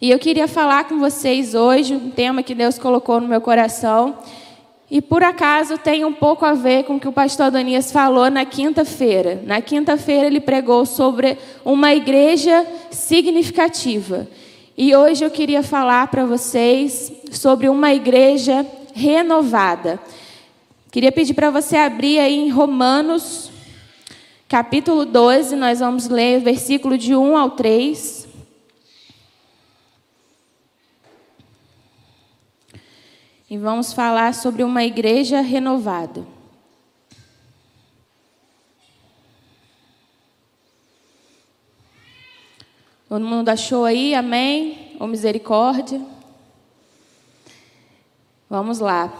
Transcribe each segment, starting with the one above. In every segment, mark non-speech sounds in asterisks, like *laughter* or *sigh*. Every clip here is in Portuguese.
E eu queria falar com vocês hoje um tema que Deus colocou no meu coração. E por acaso tem um pouco a ver com o que o pastor Adonias falou na quinta-feira. Na quinta-feira ele pregou sobre uma igreja significativa. E hoje eu queria falar para vocês sobre uma igreja renovada. Queria pedir para você abrir aí em Romanos, capítulo 12, nós vamos ler o versículo de 1 ao 3. E vamos falar sobre uma igreja renovada. Todo mundo achou aí? Amém? Ou misericórdia? Vamos lá.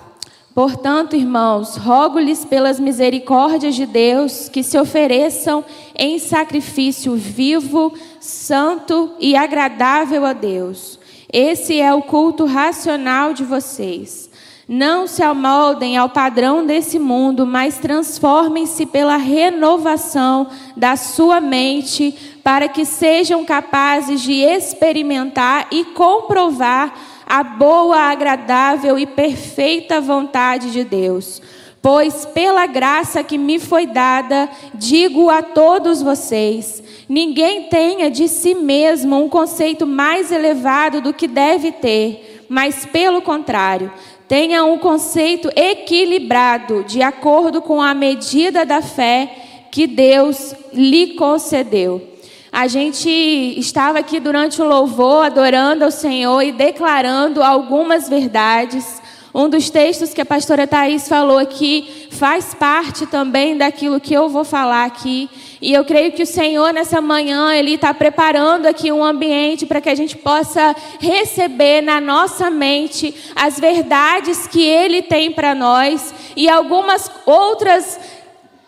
Portanto, irmãos, rogo-lhes pelas misericórdias de Deus que se ofereçam em sacrifício vivo, santo e agradável a Deus. Esse é o culto racional de vocês. Não se amoldem ao padrão desse mundo, mas transformem-se pela renovação da sua mente, para que sejam capazes de experimentar e comprovar a boa, agradável e perfeita vontade de Deus. Pois pela graça que me foi dada, digo a todos vocês: ninguém tenha de si mesmo um conceito mais elevado do que deve ter, mas pelo contrário, tenha um conceito equilibrado, de acordo com a medida da fé que Deus lhe concedeu. A gente estava aqui durante o louvor adorando ao Senhor e declarando algumas verdades. Um dos textos que a pastora Thais falou aqui faz parte também daquilo que eu vou falar aqui. E eu creio que o Senhor, nessa manhã, Ele está preparando aqui um ambiente para que a gente possa receber na nossa mente as verdades que Ele tem para nós e algumas outras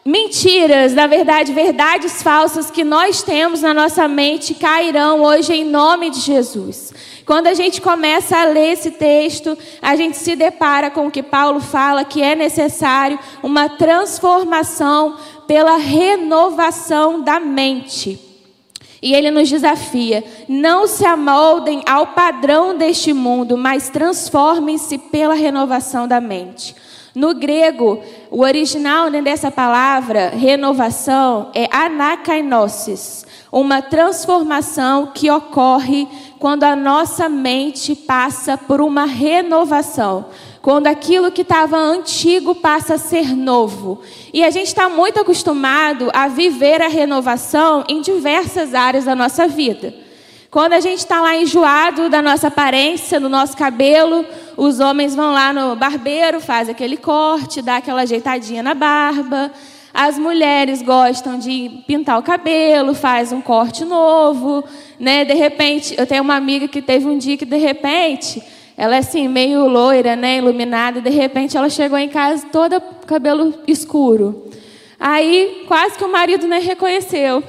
mentiras, na verdade, verdades falsas que nós temos na nossa mente cairão hoje em nome de Jesus. Quando a gente começa a ler esse texto, a gente se depara com o que Paulo fala que é necessário uma transformação pela renovação da mente. E ele nos desafia: não se amoldem ao padrão deste mundo, mas transformem-se pela renovação da mente. No grego, o original dessa palavra, renovação, é anakainosis, uma transformação que ocorre quando a nossa mente passa por uma renovação. Quando aquilo que estava antigo passa a ser novo. E a gente está muito acostumado a viver a renovação em diversas áreas da nossa vida. Quando a gente está lá enjoado da nossa aparência, do nosso cabelo, os homens vão lá no barbeiro, faz aquele corte, dá aquela ajeitadinha na barba. As mulheres gostam de pintar o cabelo, faz um corte novo, né? De repente, eu tenho uma amiga que teve um dia que de repente, ela é assim meio loira, né, iluminada, de repente ela chegou em casa toda cabelo escuro. Aí quase que o marido nem reconheceu.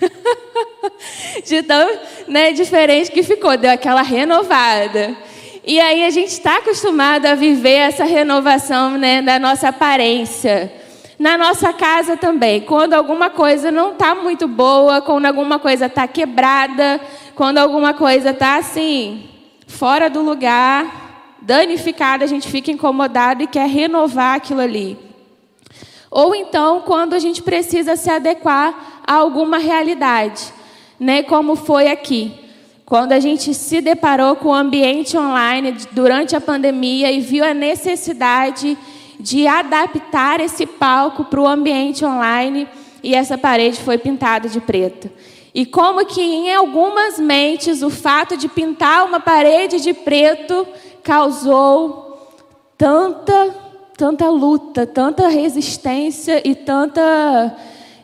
*laughs* de tão né, diferente que ficou, deu aquela renovada. E aí a gente está acostumado a viver essa renovação né, da nossa aparência. Na nossa casa também, quando alguma coisa não está muito boa, quando alguma coisa está quebrada, quando alguma coisa está assim, fora do lugar, danificada, a gente fica incomodado e quer renovar aquilo ali. Ou então, quando a gente precisa se adequar a alguma realidade né, como foi aqui. Quando a gente se deparou com o ambiente online durante a pandemia e viu a necessidade de adaptar esse palco para o ambiente online e essa parede foi pintada de preto. E como que em algumas mentes o fato de pintar uma parede de preto causou tanta, tanta luta, tanta resistência e tanta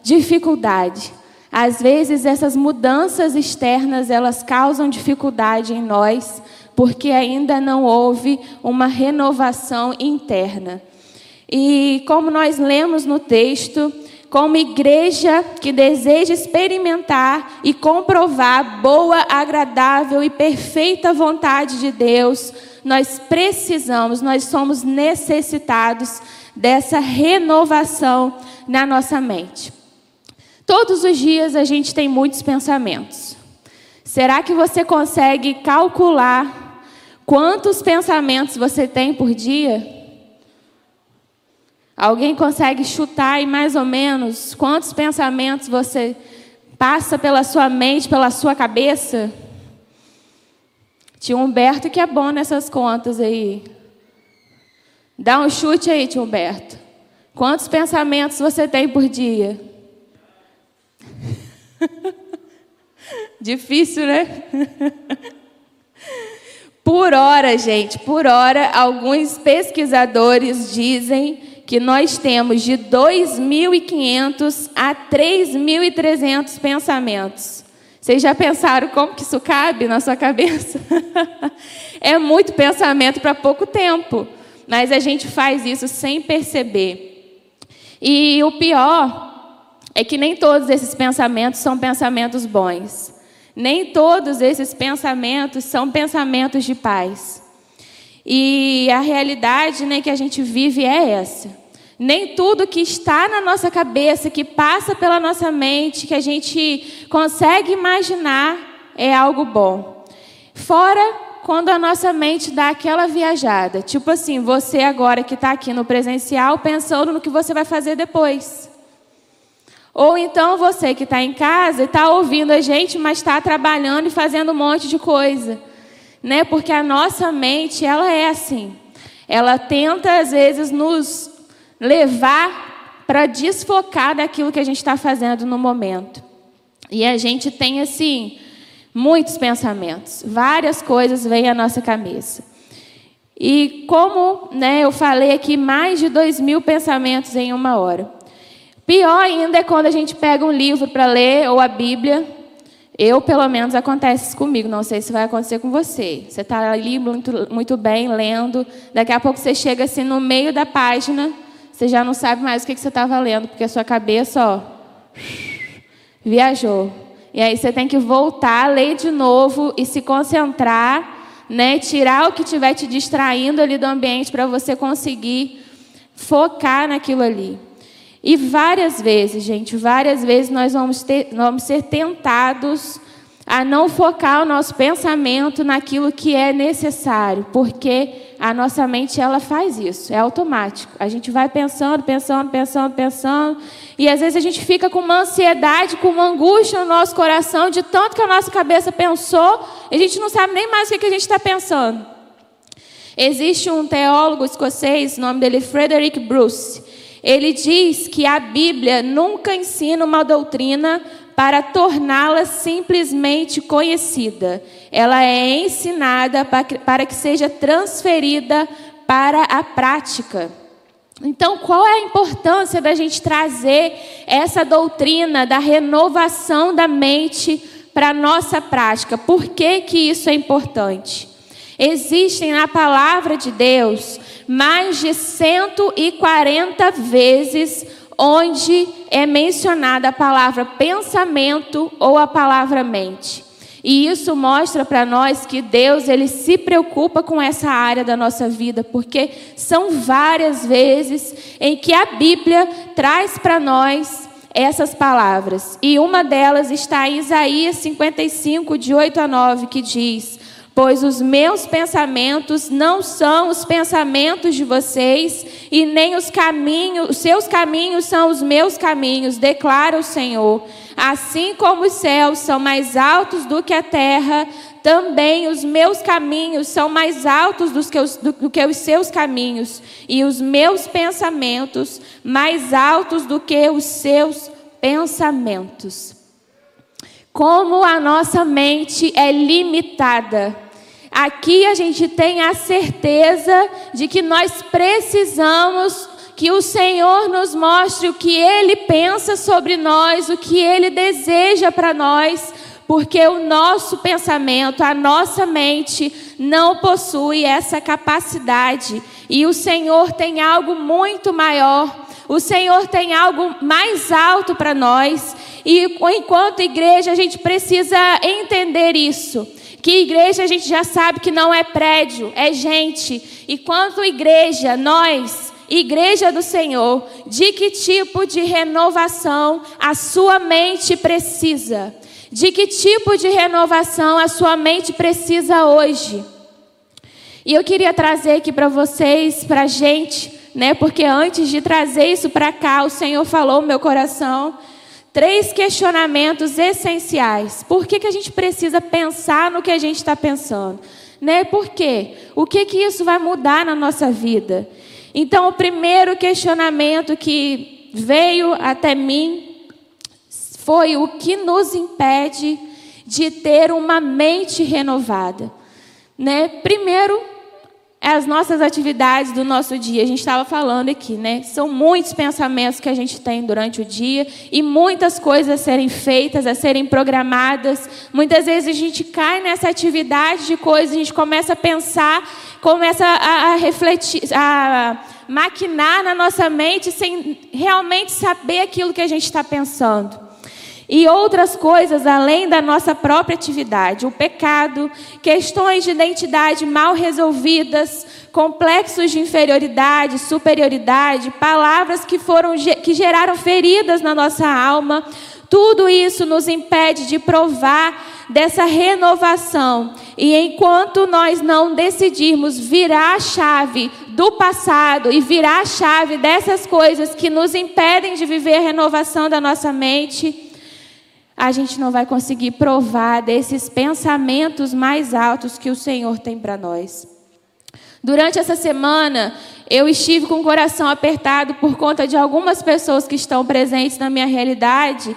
dificuldade. Às vezes essas mudanças externas, elas causam dificuldade em nós, porque ainda não houve uma renovação interna. E como nós lemos no texto, como igreja que deseja experimentar e comprovar boa, agradável e perfeita vontade de Deus, nós precisamos, nós somos necessitados dessa renovação na nossa mente. Todos os dias a gente tem muitos pensamentos. Será que você consegue calcular quantos pensamentos você tem por dia? Alguém consegue chutar aí mais ou menos quantos pensamentos você passa pela sua mente, pela sua cabeça? Tio Humberto que é bom nessas contas aí. Dá um chute aí, tio Humberto. Quantos pensamentos você tem por dia? *laughs* Difícil, né? *laughs* por hora, gente, por hora, alguns pesquisadores dizem que nós temos de 2.500 a 3.300 pensamentos. Vocês já pensaram como que isso cabe na sua cabeça? *laughs* é muito pensamento para pouco tempo, mas a gente faz isso sem perceber. E o pior é que nem todos esses pensamentos são pensamentos bons. Nem todos esses pensamentos são pensamentos de paz. E a realidade né, que a gente vive é essa. Nem tudo que está na nossa cabeça, que passa pela nossa mente, que a gente consegue imaginar, é algo bom. Fora quando a nossa mente dá aquela viajada. Tipo assim, você agora que está aqui no presencial pensando no que você vai fazer depois. Ou então você que está em casa e está ouvindo a gente, mas está trabalhando e fazendo um monte de coisa. Né? Porque a nossa mente, ela é assim. Ela tenta, às vezes, nos levar para desfocar daquilo que a gente está fazendo no momento. E a gente tem, assim, muitos pensamentos, várias coisas vêm à nossa cabeça. E como né, eu falei aqui, mais de dois mil pensamentos em uma hora. Pior ainda é quando a gente pega um livro para ler, ou a Bíblia. Eu, pelo menos, acontece isso comigo. Não sei se vai acontecer com você. Você está ali muito, muito bem, lendo. Daqui a pouco você chega assim no meio da página você já não sabe mais o que, você estava lendo, porque a sua cabeça, ó, *sniffs* viajou. E aí você tem que voltar, ler de novo e se concentrar, né? Tirar o que estiver te distraindo ali do ambiente para você conseguir focar naquilo ali. E várias vezes, gente, várias vezes nós vamos, ter, vamos ser tentados a não focar o nosso pensamento naquilo que é necessário, porque a nossa mente ela faz isso, é automático. A gente vai pensando, pensando, pensando, pensando, e às vezes a gente fica com uma ansiedade, com uma angústia no nosso coração de tanto que a nossa cabeça pensou, e a gente não sabe nem mais o que a gente está pensando. Existe um teólogo escocês, o nome dele é Frederick Bruce. Ele diz que a Bíblia nunca ensina uma doutrina para torná-la simplesmente conhecida. Ela é ensinada para que seja transferida para a prática. Então, qual é a importância da gente trazer essa doutrina da renovação da mente para a nossa prática? Por que, que isso é importante? Existem na palavra de Deus mais de 140 vezes onde é mencionada a palavra pensamento ou a palavra mente. E isso mostra para nós que Deus ele se preocupa com essa área da nossa vida, porque são várias vezes em que a Bíblia traz para nós essas palavras. E uma delas está em Isaías 55, de 8 a 9, que diz: Pois os meus pensamentos não são os pensamentos de vocês, e nem os caminhos, os seus caminhos são os meus caminhos, declara o Senhor. Assim como os céus são mais altos do que a terra, também os meus caminhos são mais altos do que, os, do, do que os seus caminhos, e os meus pensamentos mais altos do que os seus pensamentos. Como a nossa mente é limitada, Aqui a gente tem a certeza de que nós precisamos que o Senhor nos mostre o que Ele pensa sobre nós, o que Ele deseja para nós, porque o nosso pensamento, a nossa mente não possui essa capacidade. E o Senhor tem algo muito maior. O Senhor tem algo mais alto para nós. E enquanto igreja, a gente precisa entender isso. Que igreja a gente já sabe que não é prédio, é gente. E quanto igreja, nós, igreja do Senhor, de que tipo de renovação a sua mente precisa? De que tipo de renovação a sua mente precisa hoje? E eu queria trazer aqui para vocês, para a gente, né? Porque antes de trazer isso para cá, o Senhor falou no meu coração três questionamentos essenciais. Por que, que a gente precisa pensar no que a gente está pensando? Né? Por quê? O que, que isso vai mudar na nossa vida? Então, o primeiro questionamento que veio até mim foi o que nos impede de ter uma mente renovada. Né? Primeiro, as nossas atividades do nosso dia. A gente estava falando aqui, né? São muitos pensamentos que a gente tem durante o dia e muitas coisas a serem feitas, a serem programadas. Muitas vezes a gente cai nessa atividade de coisas, a gente começa a pensar, começa a, a refletir, a maquinar na nossa mente sem realmente saber aquilo que a gente está pensando e outras coisas além da nossa própria atividade, o pecado, questões de identidade mal resolvidas, complexos de inferioridade, superioridade, palavras que foram que geraram feridas na nossa alma, tudo isso nos impede de provar dessa renovação. E enquanto nós não decidirmos virar a chave do passado e virar a chave dessas coisas que nos impedem de viver a renovação da nossa mente, a gente não vai conseguir provar desses pensamentos mais altos que o Senhor tem para nós. Durante essa semana, eu estive com o coração apertado por conta de algumas pessoas que estão presentes na minha realidade,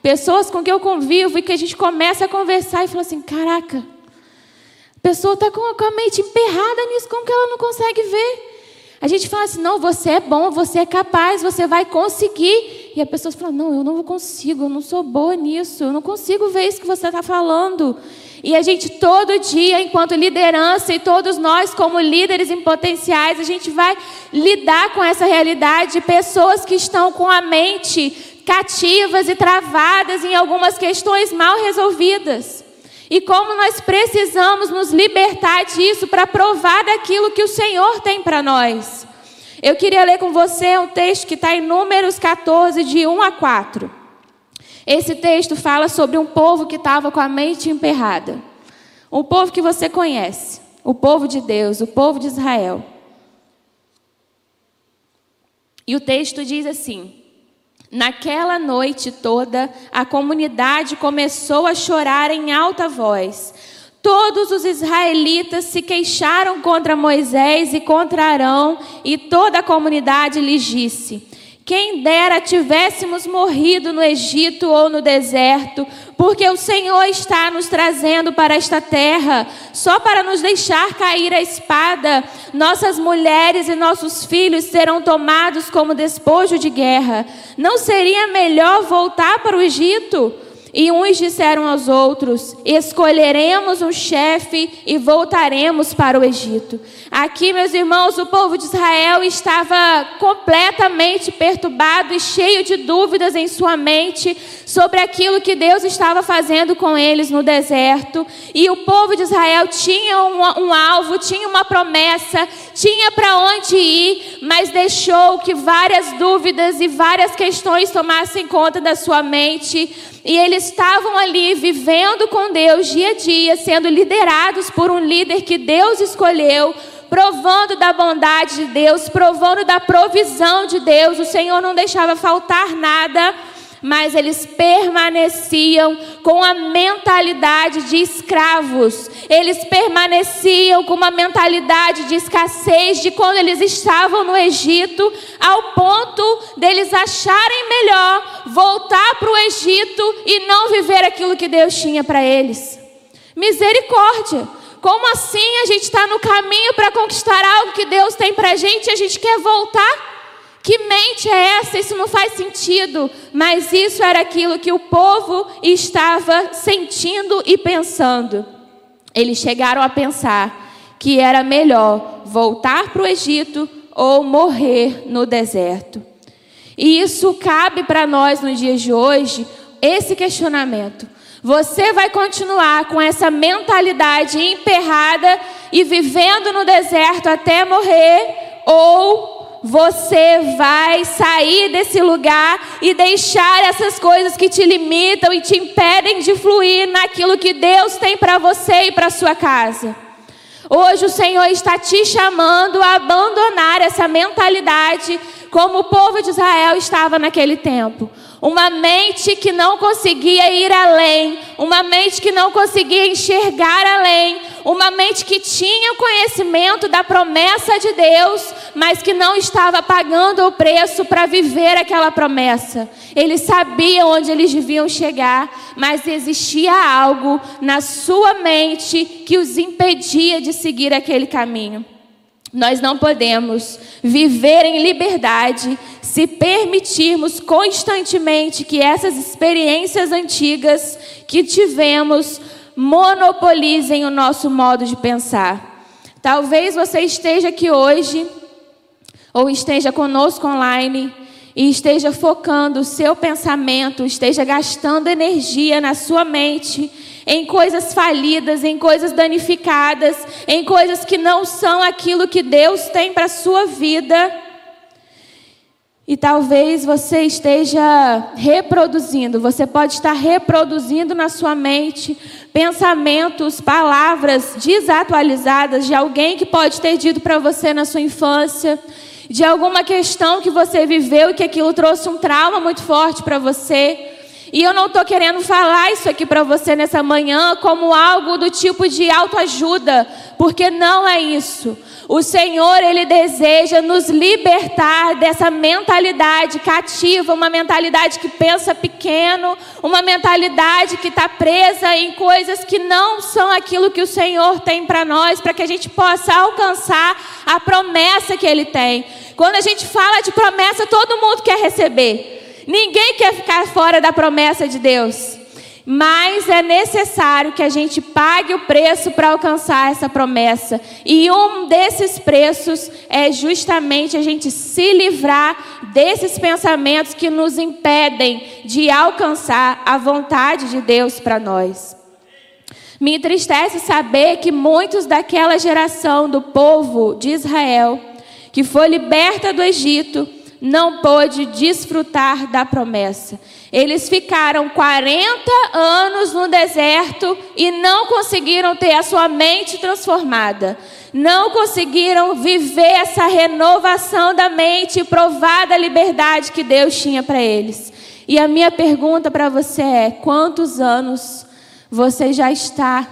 pessoas com quem eu convivo e que a gente começa a conversar e fala assim: caraca, a pessoa está com a mente emperrada nisso, como que ela não consegue ver? A gente fala assim: não, você é bom, você é capaz, você vai conseguir. E a pessoa fala: não, eu não consigo, eu não sou boa nisso, eu não consigo ver isso que você está falando. E a gente, todo dia, enquanto liderança, e todos nós, como líderes em potenciais, a gente vai lidar com essa realidade de pessoas que estão com a mente cativas e travadas em algumas questões mal resolvidas. E como nós precisamos nos libertar disso para provar daquilo que o Senhor tem para nós. Eu queria ler com você um texto que está em Números 14, de 1 a 4. Esse texto fala sobre um povo que estava com a mente emperrada. Um povo que você conhece, o povo de Deus, o povo de Israel. E o texto diz assim: Naquela noite toda, a comunidade começou a chorar em alta voz. Todos os israelitas se queixaram contra Moisés e contra Arão, e toda a comunidade lhes disse: quem dera tivéssemos morrido no Egito ou no deserto, porque o Senhor está nos trazendo para esta terra, só para nos deixar cair a espada. Nossas mulheres e nossos filhos serão tomados como despojo de guerra. Não seria melhor voltar para o Egito? E uns disseram aos outros: Escolheremos um chefe e voltaremos para o Egito. Aqui, meus irmãos, o povo de Israel estava completamente perturbado e cheio de dúvidas em sua mente sobre aquilo que Deus estava fazendo com eles no deserto. E o povo de Israel tinha um, um alvo, tinha uma promessa, tinha para onde ir, mas deixou que várias dúvidas e várias questões tomassem conta da sua mente e eles estavam ali vivendo com Deus dia a dia, sendo liderados por um líder que Deus escolheu, provando da bondade de Deus, provando da provisão de Deus. O Senhor não deixava faltar nada mas eles permaneciam com a mentalidade de escravos. Eles permaneciam com uma mentalidade de escassez de quando eles estavam no Egito, ao ponto deles acharem melhor voltar para o Egito e não viver aquilo que Deus tinha para eles. Misericórdia. Como assim a gente está no caminho para conquistar algo que Deus tem para a gente e a gente quer voltar? Que mente é essa? Isso não faz sentido. Mas isso era aquilo que o povo estava sentindo e pensando. Eles chegaram a pensar que era melhor voltar para o Egito ou morrer no deserto. E isso cabe para nós nos dias de hoje, esse questionamento. Você vai continuar com essa mentalidade emperrada e vivendo no deserto até morrer, ou você vai sair desse lugar e deixar essas coisas que te limitam e te impedem de fluir naquilo que Deus tem para você e para sua casa. Hoje o Senhor está te chamando a abandonar essa mentalidade como o povo de Israel estava naquele tempo. Uma mente que não conseguia ir além, uma mente que não conseguia enxergar além, uma mente que tinha conhecimento da promessa de Deus, mas que não estava pagando o preço para viver aquela promessa. Eles sabiam onde eles deviam chegar, mas existia algo na sua mente que os impedia de seguir aquele caminho. Nós não podemos viver em liberdade se permitirmos constantemente que essas experiências antigas que tivemos monopolizem o nosso modo de pensar. Talvez você esteja aqui hoje, ou esteja conosco online, e esteja focando o seu pensamento, esteja gastando energia na sua mente em coisas falidas, em coisas danificadas, em coisas que não são aquilo que Deus tem para a sua vida. E talvez você esteja reproduzindo, você pode estar reproduzindo na sua mente pensamentos, palavras desatualizadas de alguém que pode ter dito para você na sua infância, de alguma questão que você viveu e que aquilo trouxe um trauma muito forte para você. E eu não estou querendo falar isso aqui para você nessa manhã como algo do tipo de autoajuda, porque não é isso. O Senhor, Ele deseja nos libertar dessa mentalidade cativa, uma mentalidade que pensa pequeno, uma mentalidade que está presa em coisas que não são aquilo que o Senhor tem para nós, para que a gente possa alcançar a promessa que Ele tem. Quando a gente fala de promessa, todo mundo quer receber. Ninguém quer ficar fora da promessa de Deus. Mas é necessário que a gente pague o preço para alcançar essa promessa. E um desses preços é justamente a gente se livrar desses pensamentos que nos impedem de alcançar a vontade de Deus para nós. Me entristece saber que muitos daquela geração do povo de Israel, que foi liberta do Egito, não pôde desfrutar da promessa. Eles ficaram 40 anos no deserto e não conseguiram ter a sua mente transformada. Não conseguiram viver essa renovação da mente e provar da liberdade que Deus tinha para eles. E a minha pergunta para você é: quantos anos você já está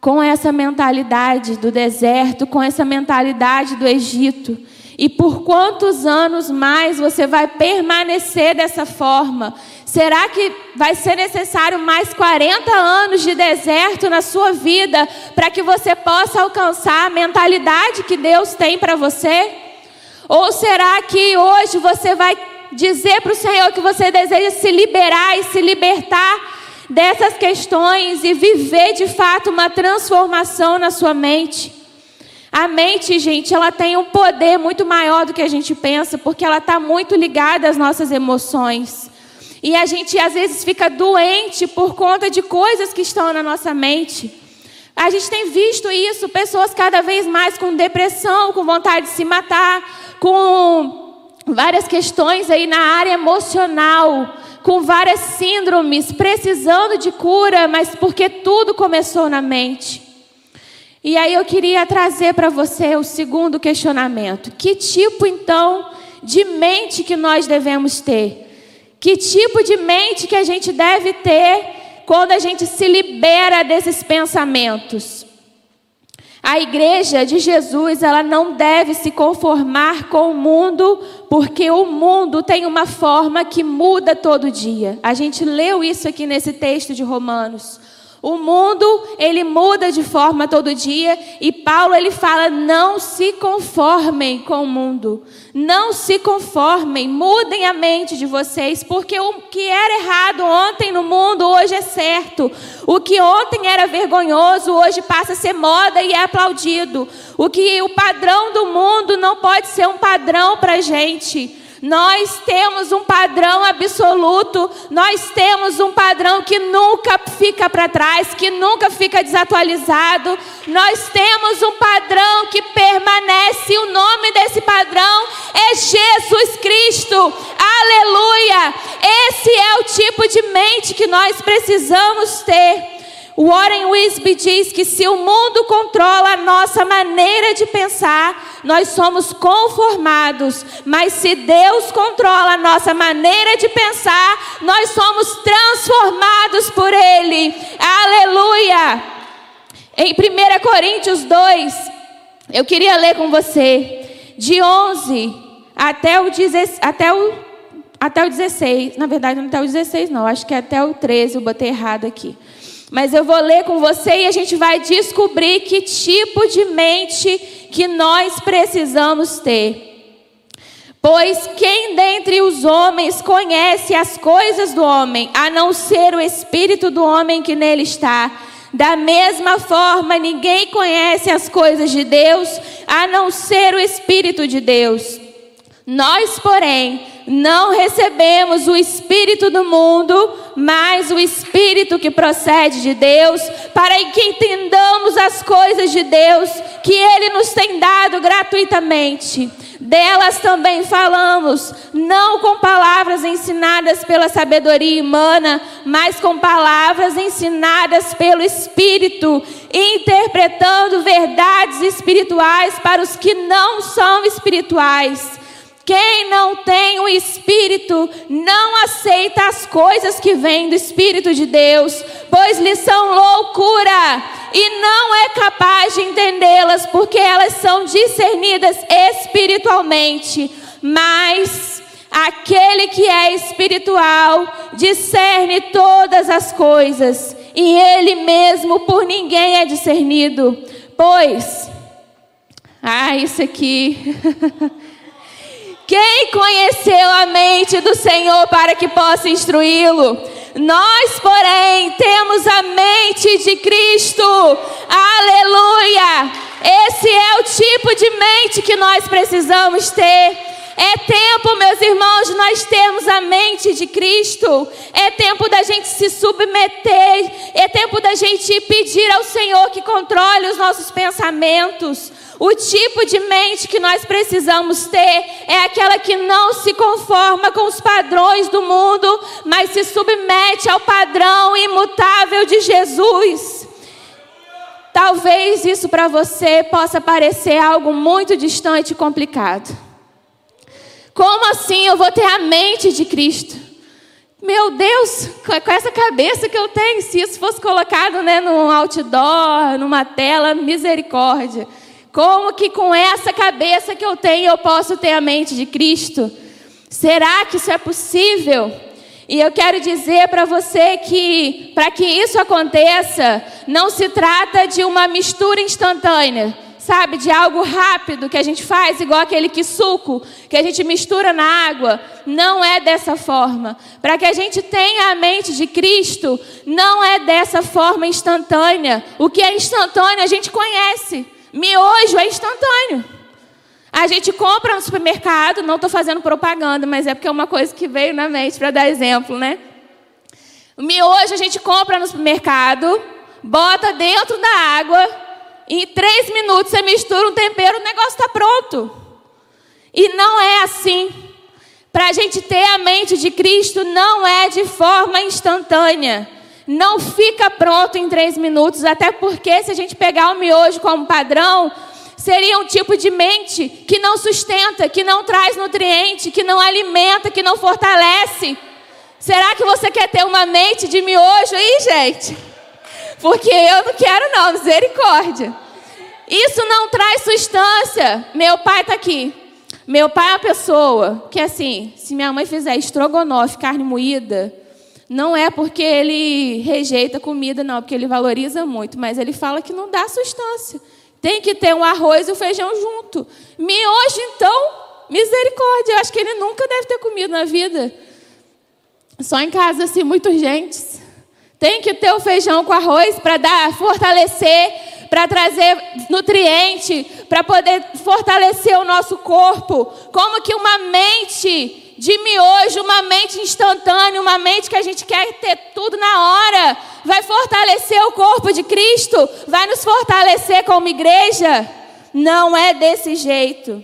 com essa mentalidade do deserto, com essa mentalidade do Egito? E por quantos anos mais você vai permanecer dessa forma? Será que vai ser necessário mais 40 anos de deserto na sua vida para que você possa alcançar a mentalidade que Deus tem para você? Ou será que hoje você vai dizer para o Senhor que você deseja se liberar e se libertar dessas questões e viver de fato uma transformação na sua mente? A mente, gente, ela tem um poder muito maior do que a gente pensa, porque ela está muito ligada às nossas emoções. E a gente às vezes fica doente por conta de coisas que estão na nossa mente. A gente tem visto isso, pessoas cada vez mais com depressão, com vontade de se matar, com várias questões aí na área emocional, com várias síndromes, precisando de cura, mas porque tudo começou na mente. E aí eu queria trazer para você o segundo questionamento. Que tipo então de mente que nós devemos ter? Que tipo de mente que a gente deve ter quando a gente se libera desses pensamentos? A igreja de Jesus, ela não deve se conformar com o mundo, porque o mundo tem uma forma que muda todo dia. A gente leu isso aqui nesse texto de Romanos. O mundo, ele muda de forma todo dia e Paulo ele fala: "Não se conformem com o mundo. Não se conformem, mudem a mente de vocês, porque o que era errado ontem no mundo hoje é certo. O que ontem era vergonhoso hoje passa a ser moda e é aplaudido. O que o padrão do mundo não pode ser um padrão para gente." Nós temos um padrão absoluto, nós temos um padrão que nunca fica para trás, que nunca fica desatualizado. Nós temos um padrão que permanece, e o nome desse padrão é Jesus Cristo. Aleluia! Esse é o tipo de mente que nós precisamos ter. Warren Wisby diz que se o mundo controla a nossa maneira de pensar, nós somos conformados, mas se Deus controla a nossa maneira de pensar, nós somos transformados por Ele. Aleluia! Em 1 Coríntios 2, eu queria ler com você, de 11 até o, até o, até o 16, na verdade não até o 16 não, acho que é até o 13, eu botei errado aqui. Mas eu vou ler com você e a gente vai descobrir que tipo de mente que nós precisamos ter. Pois quem dentre os homens conhece as coisas do homem, a não ser o espírito do homem que nele está? Da mesma forma, ninguém conhece as coisas de Deus, a não ser o espírito de Deus. Nós, porém, não recebemos o Espírito do mundo, mas o Espírito que procede de Deus, para que entendamos as coisas de Deus que Ele nos tem dado gratuitamente. Delas também falamos, não com palavras ensinadas pela sabedoria humana, mas com palavras ensinadas pelo Espírito, interpretando verdades espirituais para os que não são espirituais. Quem não tem o Espírito não aceita as coisas que vêm do Espírito de Deus, pois lhes são loucura e não é capaz de entendê-las, porque elas são discernidas espiritualmente. Mas aquele que é espiritual discerne todas as coisas, e ele mesmo por ninguém é discernido. Pois, ah, isso aqui. *laughs* Quem conheceu a mente do Senhor para que possa instruí-lo? Nós, porém, temos a mente de Cristo. Aleluia! Esse é o tipo de mente que nós precisamos ter. É tempo, meus irmãos, de nós termos a mente de Cristo. É tempo da gente se submeter. É tempo da gente pedir ao Senhor que controle os nossos pensamentos. O tipo de mente que nós precisamos ter é aquela que não se conforma com os padrões do mundo, mas se submete ao padrão imutável de Jesus. Talvez isso para você possa parecer algo muito distante e complicado. Como assim eu vou ter a mente de Cristo? Meu Deus, com essa cabeça que eu tenho, se isso fosse colocado né, num outdoor, numa tela, misericórdia. Como que com essa cabeça que eu tenho eu posso ter a mente de Cristo? Será que isso é possível? E eu quero dizer para você que, para que isso aconteça, não se trata de uma mistura instantânea, sabe? De algo rápido que a gente faz, igual aquele que suco, que a gente mistura na água. Não é dessa forma. Para que a gente tenha a mente de Cristo, não é dessa forma instantânea. O que é instantâneo a gente conhece. Miojo é instantâneo. A gente compra no supermercado, não estou fazendo propaganda, mas é porque é uma coisa que veio na mente para dar exemplo, né? Miojo a gente compra no supermercado, bota dentro da água, em três minutos você mistura um tempero, o negócio está pronto. E não é assim. Para a gente ter a mente de Cristo, não é de forma instantânea não fica pronto em três minutos, até porque se a gente pegar o miojo como padrão, seria um tipo de mente que não sustenta, que não traz nutriente, que não alimenta, que não fortalece. Será que você quer ter uma mente de miojo aí, gente? Porque eu não quero não, misericórdia. Isso não traz sustância. Meu pai está aqui. Meu pai é uma pessoa que assim, se minha mãe fizer estrogonofe, carne moída, não é porque ele rejeita comida, não, porque ele valoriza muito, mas ele fala que não dá sustância. Tem que ter um arroz e o um feijão junto. Miojo, então, misericórdia. Eu acho que ele nunca deve ter comido na vida. Só em casa, assim, muito urgentes. Tem que ter o feijão com arroz para dar, fortalecer, para trazer nutriente, para poder fortalecer o nosso corpo. Como que uma mente de miojo, uma mente instantânea, uma mente que a gente quer ter tudo na hora, vai fortalecer o corpo de Cristo, vai nos fortalecer como igreja. Não é desse jeito.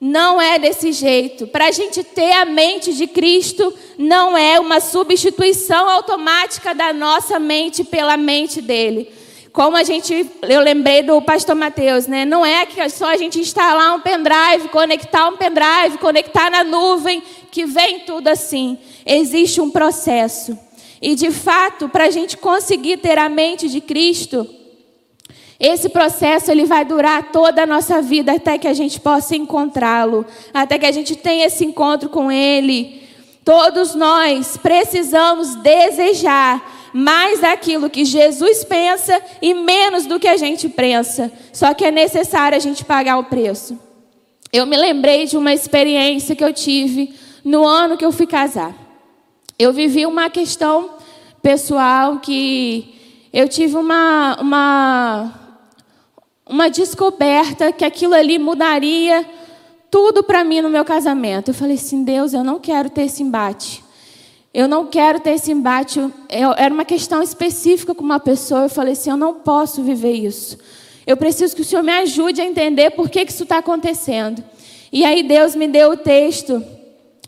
Não é desse jeito. Para a gente ter a mente de Cristo, não é uma substituição automática da nossa mente pela mente dele. Como a gente, eu lembrei do pastor Mateus, né? Não é que só a gente instalar um pendrive, conectar um pendrive, conectar na nuvem, que vem tudo assim. Existe um processo. E de fato, para a gente conseguir ter a mente de Cristo, esse processo ele vai durar toda a nossa vida até que a gente possa encontrá-lo, até que a gente tenha esse encontro com ele. Todos nós precisamos desejar mais daquilo que Jesus pensa e menos do que a gente pensa. Só que é necessário a gente pagar o preço. Eu me lembrei de uma experiência que eu tive no ano que eu fui casar. Eu vivi uma questão pessoal que eu tive uma, uma uma descoberta que aquilo ali mudaria tudo para mim no meu casamento. Eu falei assim: Deus, eu não quero ter esse embate. Eu não quero ter esse embate. Eu, era uma questão específica com uma pessoa. Eu falei assim: eu não posso viver isso. Eu preciso que o Senhor me ajude a entender por que, que isso está acontecendo. E aí Deus me deu o texto,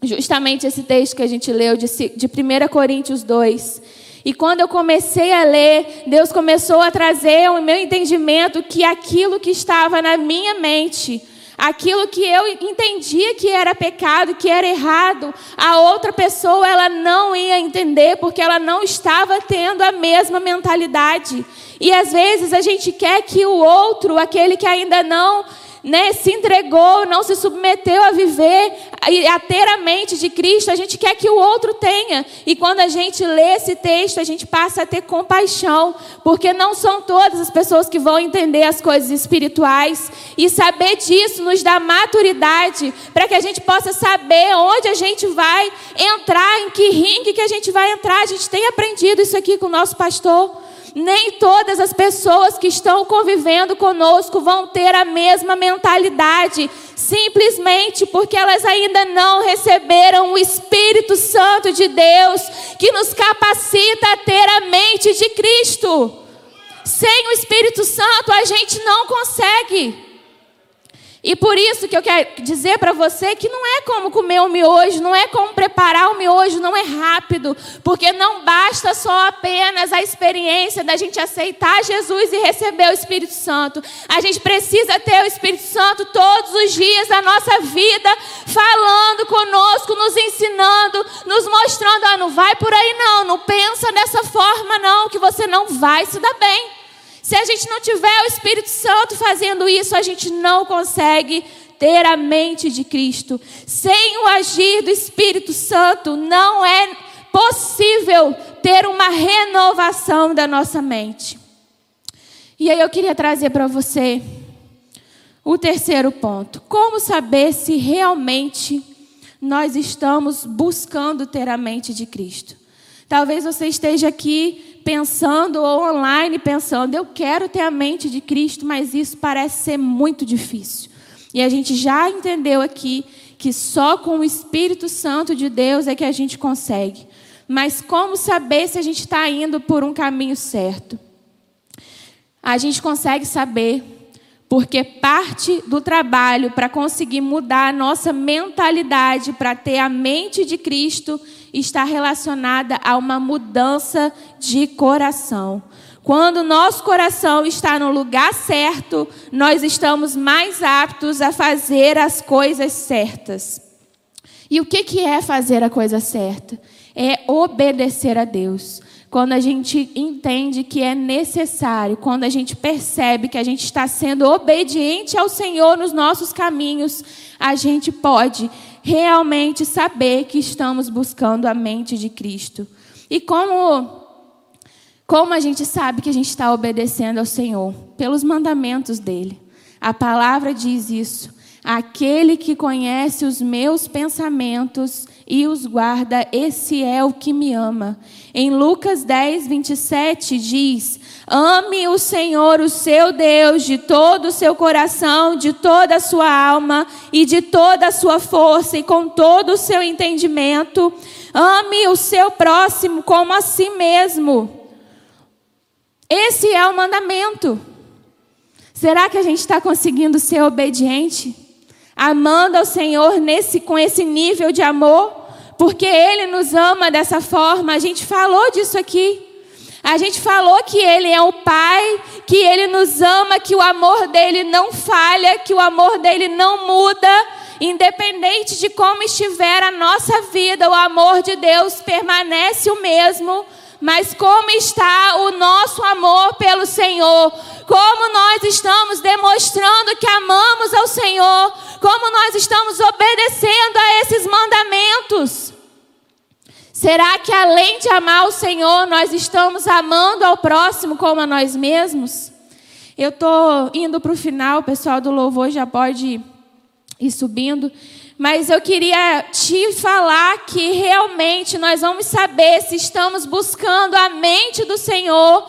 justamente esse texto que a gente leu, de, de 1 Coríntios 2. E quando eu comecei a ler, Deus começou a trazer o meu entendimento que aquilo que estava na minha mente, aquilo que eu entendia que era pecado, que era errado, a outra pessoa ela não ia entender porque ela não estava tendo a mesma mentalidade. E às vezes a gente quer que o outro, aquele que ainda não né, se entregou, não se submeteu a viver e a ter a mente de Cristo, a gente quer que o outro tenha. E quando a gente lê esse texto, a gente passa a ter compaixão, porque não são todas as pessoas que vão entender as coisas espirituais. E saber disso nos dá maturidade para que a gente possa saber onde a gente vai entrar, em que ringue que a gente vai entrar. A gente tem aprendido isso aqui com o nosso pastor nem todas as pessoas que estão convivendo conosco vão ter a mesma mentalidade, simplesmente porque elas ainda não receberam o Espírito Santo de Deus, que nos capacita a ter a mente de Cristo. Sem o Espírito Santo, a gente não consegue. E por isso que eu quero dizer para você que não é como comer o miojo, não é como preparar o miojo, não é rápido, porque não basta só apenas a experiência da gente aceitar Jesus e receber o Espírito Santo. A gente precisa ter o Espírito Santo todos os dias da nossa vida, falando conosco, nos ensinando, nos mostrando, ah, não vai por aí não, não pensa dessa forma não, que você não vai se dar bem. Se a gente não tiver o Espírito Santo fazendo isso, a gente não consegue ter a mente de Cristo. Sem o agir do Espírito Santo, não é possível ter uma renovação da nossa mente. E aí eu queria trazer para você o terceiro ponto: como saber se realmente nós estamos buscando ter a mente de Cristo? Talvez você esteja aqui pensando ou online pensando, eu quero ter a mente de Cristo, mas isso parece ser muito difícil. E a gente já entendeu aqui que só com o Espírito Santo de Deus é que a gente consegue. Mas como saber se a gente está indo por um caminho certo? A gente consegue saber porque parte do trabalho para conseguir mudar a nossa mentalidade, para ter a mente de Cristo, está relacionada a uma mudança de coração. Quando nosso coração está no lugar certo, nós estamos mais aptos a fazer as coisas certas. E o que é fazer a coisa certa? É obedecer a Deus quando a gente entende que é necessário, quando a gente percebe que a gente está sendo obediente ao Senhor nos nossos caminhos, a gente pode realmente saber que estamos buscando a mente de Cristo. E como como a gente sabe que a gente está obedecendo ao Senhor? Pelos mandamentos dele. A palavra diz isso. Aquele que conhece os meus pensamentos e os guarda, esse é o que me ama. Em Lucas 10, 27 diz: Ame o Senhor, o seu Deus, de todo o seu coração, de toda a sua alma e de toda a sua força e com todo o seu entendimento. Ame o seu próximo como a si mesmo. Esse é o mandamento. Será que a gente está conseguindo ser obediente? Amando ao Senhor nesse, com esse nível de amor, porque Ele nos ama dessa forma. A gente falou disso aqui. A gente falou que Ele é o Pai, que Ele nos ama, que o amor dele não falha, que o amor dele não muda, independente de como estiver a nossa vida, o amor de Deus permanece o mesmo. Mas como está o nosso amor pelo Senhor? Como nós estamos demonstrando que amamos ao Senhor? Como nós estamos obedecendo a esses mandamentos? Será que além de amar o Senhor, nós estamos amando ao próximo como a nós mesmos? Eu estou indo para o final, o pessoal do louvor já pode ir subindo. Mas eu queria te falar que realmente nós vamos saber se estamos buscando a mente do Senhor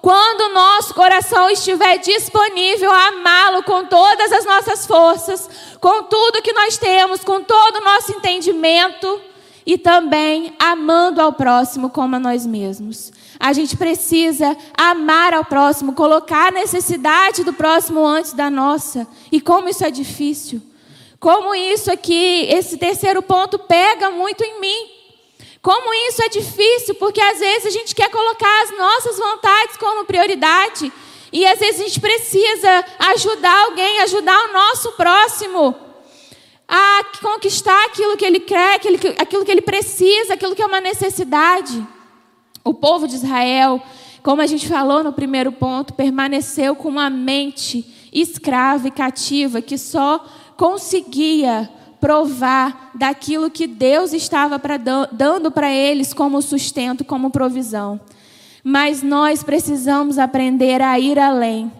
quando nosso coração estiver disponível a amá-lo com todas as nossas forças, com tudo que nós temos, com todo o nosso entendimento e também amando ao próximo como a nós mesmos. A gente precisa amar ao próximo, colocar a necessidade do próximo antes da nossa. E como isso é difícil. Como isso aqui, esse terceiro ponto pega muito em mim. Como isso é difícil, porque às vezes a gente quer colocar as nossas vontades como prioridade. E às vezes a gente precisa ajudar alguém, ajudar o nosso próximo a conquistar aquilo que ele quer, aquilo que, ele precisa, aquilo que é uma necessidade. O povo de Israel, como a gente falou no primeiro ponto, permaneceu com uma mente escrava e cativa que só conseguia provar daquilo que Deus estava pra, dando para eles como sustento, como provisão. Mas nós precisamos aprender a ir além.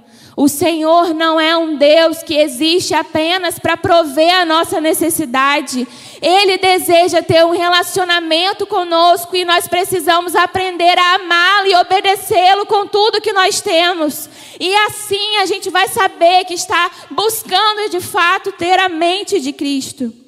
O Senhor não é um Deus que existe apenas para prover a nossa necessidade. Ele deseja ter um relacionamento conosco e nós precisamos aprender a amá-lo e obedecê-lo com tudo que nós temos. E assim a gente vai saber que está buscando de fato ter a mente de Cristo.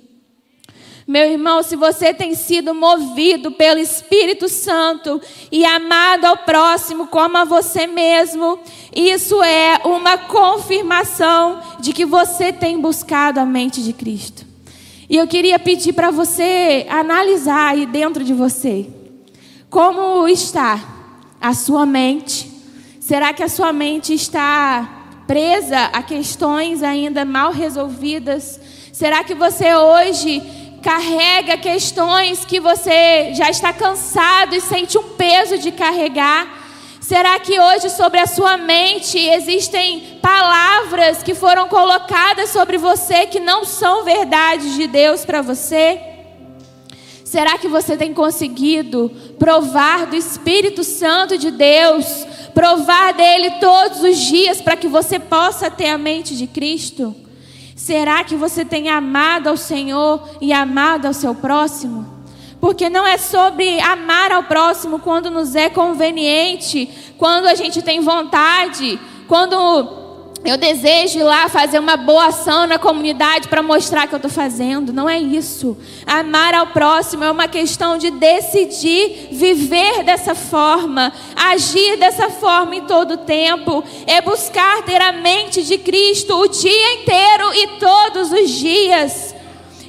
Meu irmão, se você tem sido movido pelo Espírito Santo e amado ao próximo como a você mesmo, isso é uma confirmação de que você tem buscado a mente de Cristo. E eu queria pedir para você analisar aí dentro de você como está a sua mente. Será que a sua mente está presa a questões ainda mal resolvidas? Será que você hoje carrega questões que você já está cansado e sente um peso de carregar? Será que hoje sobre a sua mente existem palavras que foram colocadas sobre você que não são verdades de Deus para você? Será que você tem conseguido provar do Espírito Santo de Deus, provar dele todos os dias para que você possa ter a mente de Cristo? Será que você tem amado ao Senhor e amado ao seu próximo? Porque não é sobre amar ao próximo quando nos é conveniente, quando a gente tem vontade, quando eu desejo ir lá fazer uma boa ação na comunidade para mostrar que eu estou fazendo. Não é isso. Amar ao próximo é uma questão de decidir viver dessa forma, agir dessa forma em todo o tempo. É buscar ter a mente de Cristo o dia inteiro e todos os dias.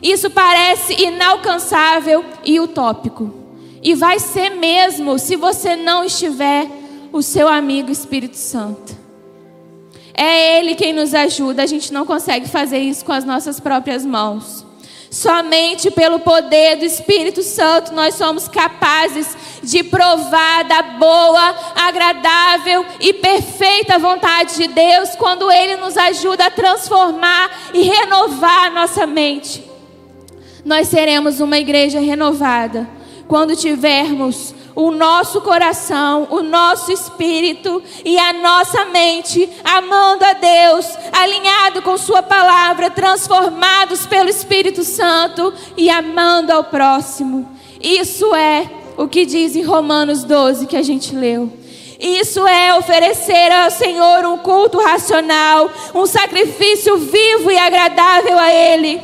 Isso parece inalcançável e utópico. E vai ser mesmo se você não estiver o seu amigo Espírito Santo. É Ele quem nos ajuda. A gente não consegue fazer isso com as nossas próprias mãos. Somente pelo poder do Espírito Santo nós somos capazes de provar da boa, agradável e perfeita vontade de Deus quando Ele nos ajuda a transformar e renovar a nossa mente. Nós seremos uma igreja renovada quando tivermos o nosso coração, o nosso espírito e a nossa mente amando a Deus, alinhado com Sua palavra, transformados pelo Espírito Santo e amando ao próximo. Isso é o que diz em Romanos 12 que a gente leu. Isso é oferecer ao Senhor um culto racional, um sacrifício vivo e agradável a Ele.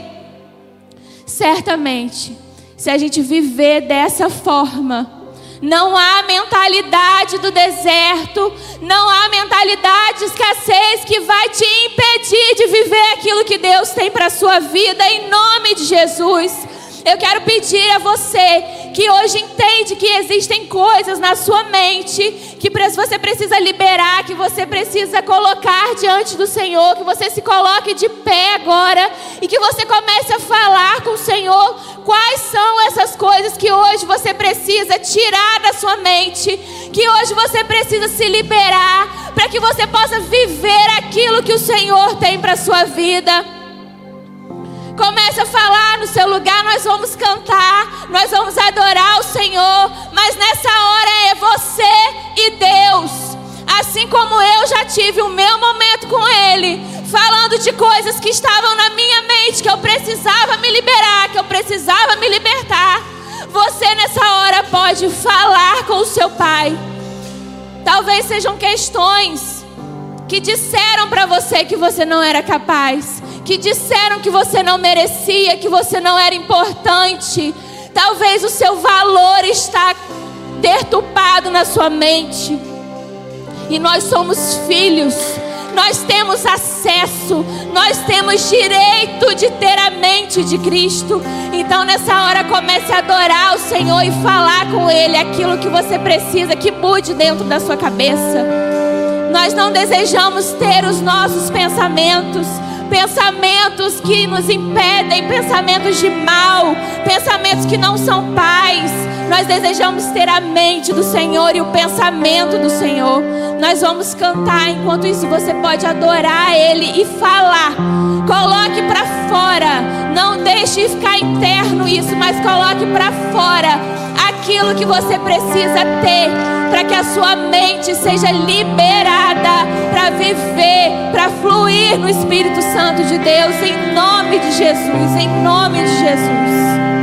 Certamente, se a gente viver dessa forma, não há mentalidade do deserto, não há mentalidade de escassez que vai te impedir de viver aquilo que Deus tem para a sua vida, em nome de Jesus. Eu quero pedir a você que hoje entende que existem coisas na sua mente que você precisa liberar, que você precisa colocar diante do Senhor, que você se coloque de pé agora e que você comece a falar com o Senhor quais são essas coisas que hoje você precisa tirar da sua mente, que hoje você precisa se liberar para que você possa viver aquilo que o Senhor tem para sua vida. Comece a falar no seu lugar, nós vamos cantar, nós vamos adorar o Senhor, mas nessa hora é você e Deus. Assim como eu já tive o meu momento com Ele, falando de coisas que estavam na minha mente, que eu precisava me liberar, que eu precisava me libertar. Você nessa hora pode falar com o seu Pai. Talvez sejam questões que disseram para você que você não era capaz que disseram que você não merecia, que você não era importante. Talvez o seu valor está deturpado na sua mente. E nós somos filhos. Nós temos acesso, nós temos direito de ter a mente de Cristo. Então, nessa hora, comece a adorar o Senhor e falar com Ele aquilo que você precisa que mude dentro da sua cabeça. Nós não desejamos ter os nossos pensamentos, pensamentos que nos impedem, pensamentos de mal, pensamentos que não são paz. Nós desejamos ter a mente do Senhor e o pensamento do Senhor. Nós vamos cantar, enquanto isso você pode adorar Ele e falar. Coloque para fora, não deixe ficar interno isso, mas coloque para fora aquilo que você precisa ter para que a sua mente seja liberada para viver, para fluir no Espírito Santo de Deus, em nome de Jesus, em nome de Jesus.